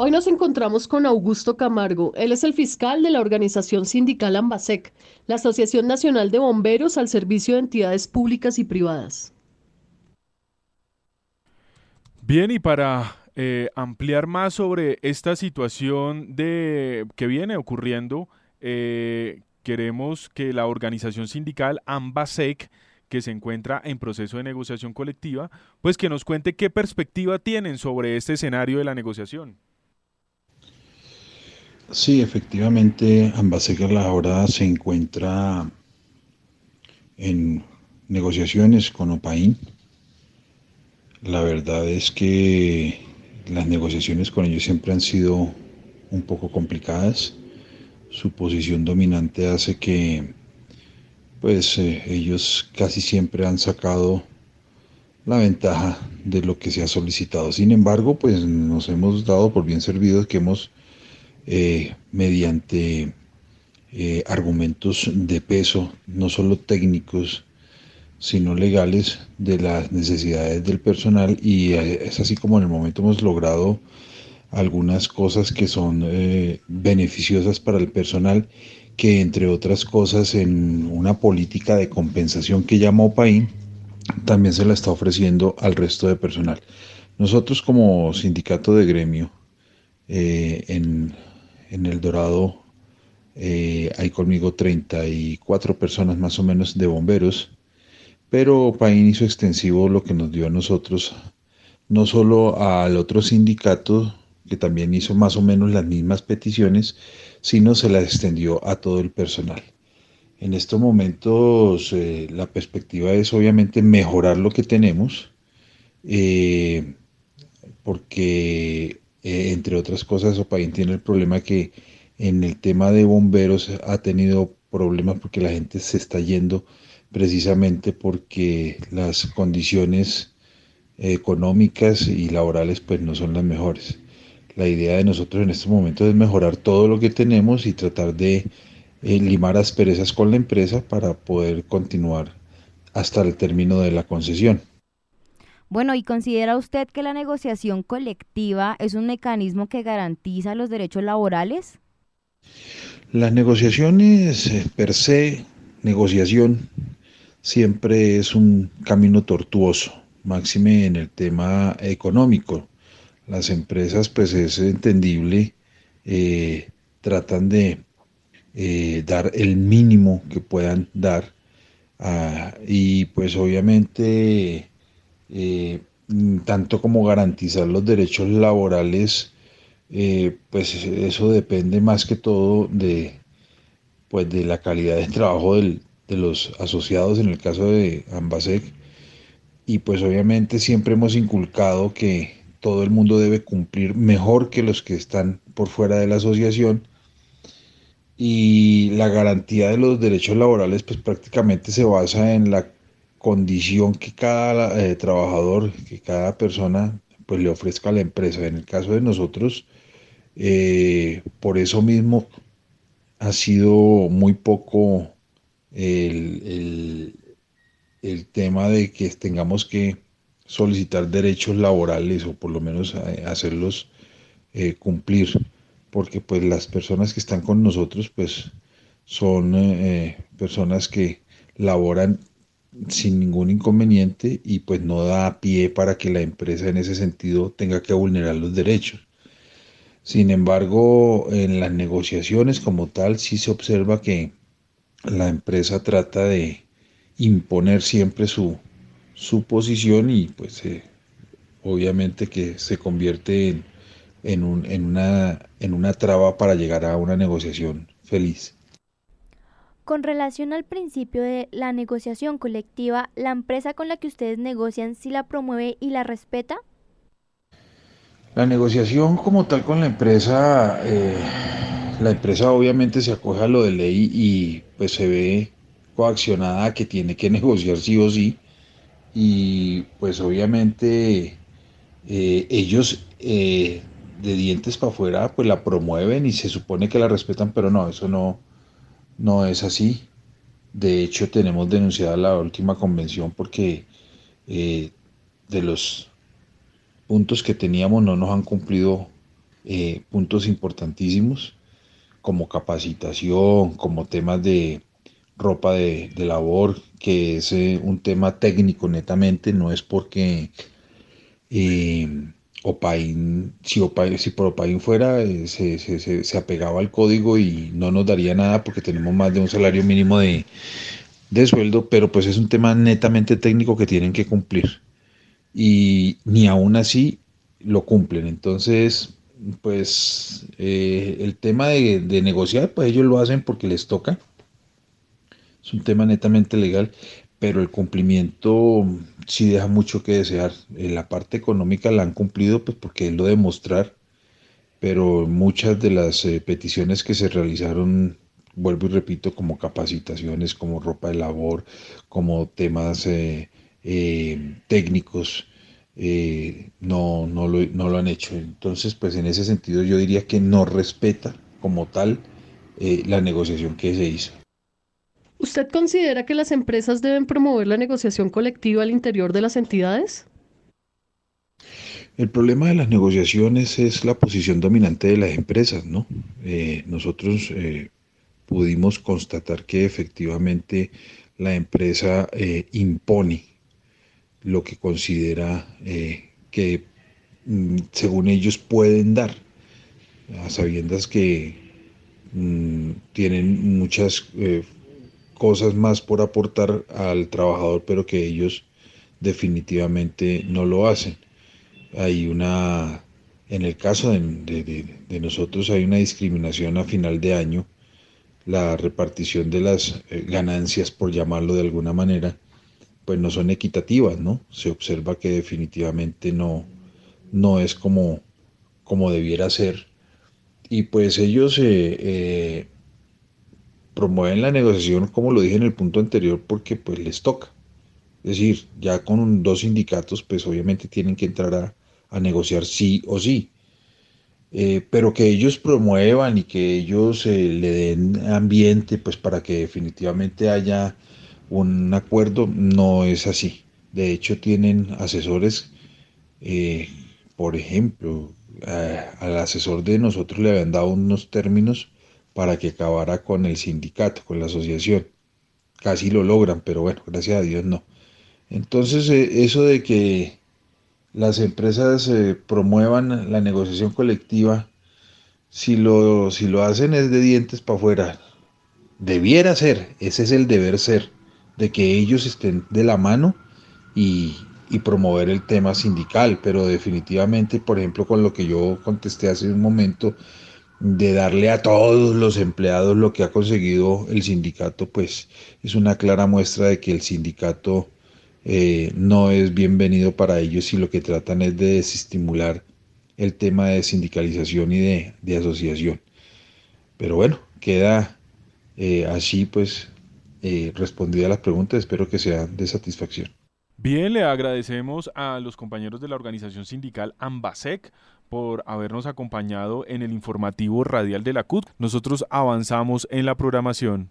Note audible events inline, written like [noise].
Hoy nos encontramos con Augusto Camargo. Él es el fiscal de la organización sindical Ambasec, la Asociación Nacional de Bomberos al servicio de entidades públicas y privadas. Bien, y para eh, ampliar más sobre esta situación de, que viene ocurriendo, eh, queremos que la organización sindical Ambasec que se encuentra en proceso de negociación colectiva, pues que nos cuente qué perspectiva tienen sobre este escenario de la negociación. Sí, efectivamente, Ambasec ahora se encuentra en negociaciones con Opaín. La verdad es que las negociaciones con ellos siempre han sido un poco complicadas. Su posición dominante hace que pues eh, ellos casi siempre han sacado la ventaja de lo que se ha solicitado. Sin embargo, pues nos hemos dado por bien servidos que hemos eh, mediante eh, argumentos de peso, no solo técnicos, sino legales, de las necesidades del personal y eh, es así como en el momento hemos logrado algunas cosas que son beneficiosas para el personal, que entre otras cosas en una política de compensación que llama OPAIN, también se la está ofreciendo al resto de personal. Nosotros como sindicato de gremio, en en El Dorado eh, hay conmigo 34 personas más o menos de bomberos, pero Paín hizo extensivo lo que nos dio a nosotros, no solo al otro sindicato, que también hizo más o menos las mismas peticiones, sino se las extendió a todo el personal. En estos momentos eh, la perspectiva es obviamente mejorar lo que tenemos, eh, porque eh, entre otras cosas, Opaín tiene el problema que en el tema de bomberos ha tenido problemas porque la gente se está yendo precisamente porque las condiciones económicas y laborales pues no son las mejores. La idea de nosotros en este momento es mejorar todo lo que tenemos y tratar de eh, limar asperezas con la empresa para poder continuar hasta el término de la concesión. Bueno, ¿y considera usted que la negociación colectiva es un mecanismo que garantiza los derechos laborales? Las negociaciones eh, per se, negociación, siempre es un camino tortuoso, máxime en el tema económico. Las empresas, pues es entendible, eh, tratan de eh, dar el mínimo que puedan dar ah, y pues obviamente eh, tanto como garantizar los derechos laborales, eh, pues eso depende más que todo de, pues de la calidad de trabajo de los asociados en el caso de Ambasec. Y pues obviamente siempre hemos inculcado que todo el mundo debe cumplir mejor que los que están por fuera de la asociación. Y la garantía de los derechos laborales pues prácticamente se basa en la condición que cada eh, trabajador, que cada persona pues le ofrezca a la empresa. En el caso de nosotros, eh, por eso mismo ha sido muy poco el, el, tema de que tengamos que solicitar derechos laborales o por lo menos eh, hacerlos cumplir, porque pues las personas que están con nosotros pues son personas que laboran sin ningún inconveniente y pues no da pie para que la empresa en ese sentido tenga que vulnerar los derechos. Sin embargo, en las negociaciones como tal sí se observa que la empresa trata de imponer siempre su, su posición y pues eh, obviamente que se convierte en, un, en, una, en una traba para llegar a una negociación feliz. Con relación al principio de la negociación colectiva, ¿la empresa con la que ustedes negocian sí la promueve y la respeta? La negociación como tal con la empresa, eh, la empresa obviamente se acoge a lo de ley y pues se ve coaccionada que tiene que [laughs] negociar sí o sí. Y pues obviamente eh, ellos eh, de dientes para afuera pues la promueven y se supone que la respetan, pero no, eso no, no es así. De hecho, tenemos denunciada la última convención porque eh, de los puntos que teníamos no nos han cumplido eh, puntos importantísimos como capacitación, como temas de ropa de, labor, que es eh, un tema técnico netamente, no es porque Opain, si, si por Opain fuera, eh, se, se, apegaba al código y no nos daría nada porque tenemos más de un salario mínimo de, de sueldo, pero pues es un tema netamente técnico que tienen que cumplir. Y ni aún así lo cumplen. Entonces, pues eh, el tema de, de, negociar, pues ellos lo hacen porque les toca. Es un tema netamente legal, pero el cumplimiento sí deja mucho que desear. En la parte económica la han cumplido, pues porque es lo de mostrar, pero muchas de las eh, peticiones que se realizaron, vuelvo y repito, como capacitaciones, como ropa de labor, como temas eh, técnicos, eh, no, no, lo, no, lo, han hecho. Entonces, pues en ese sentido yo diría que no respeta como tal la negociación que se hizo. ¿Usted considera que las empresas deben promover la negociación colectiva al interior de las entidades? El problema de las negociaciones es la posición dominante de las empresas, ¿no? Eh, nosotros pudimos constatar que efectivamente la empresa impone lo que considera eh, que mm, según ellos pueden dar, a sabiendas que mm, tienen muchas eh, cosas más por aportar al trabajador, pero que ellos definitivamente no lo hacen. Hay una, en el caso de, nosotros hay una discriminación a final de año, la repartición de las eh, ganancias, por llamarlo de alguna manera, pues no son equitativas, ¿no? Se observa que definitivamente no, no es como, como debiera ser. Y pues ellos eh, eh, promueven la negociación, como lo dije en el punto anterior, porque pues les toca. Es decir, ya con dos sindicatos, pues obviamente tienen que entrar a, negociar sí o sí. Eh, pero que ellos promuevan y que ellos le den ambiente, pues para que definitivamente haya un acuerdo, no es así. De hecho, tienen asesores, eh, por ejemplo, al asesor de nosotros le habían dado unos términos para que acabara con el sindicato, con la asociación. Casi lo logran, pero bueno, gracias a Dios no. Entonces, eh, eso de que las empresas eh, promuevan la negociación colectiva, si lo, si lo hacen es de dientes para afuera. Debiera ser, ese es el deber ser de que ellos estén de la mano y, promover el tema sindical, pero definitivamente, por ejemplo, con lo que yo contesté hace un momento, de darle a todos los empleados lo que ha conseguido el sindicato, pues es una clara muestra de que el sindicato eh, no es bienvenido para ellos y lo que tratan es de desestimular el tema de sindicalización y de, asociación. Pero bueno, queda eh, así pues eh, respondida las preguntas. Espero que sea de satisfacción. Bien, le agradecemos a los compañeros de la organización sindical Ambasec por habernos acompañado en el informativo radial de la CUT. Nosotros avanzamos en la programación.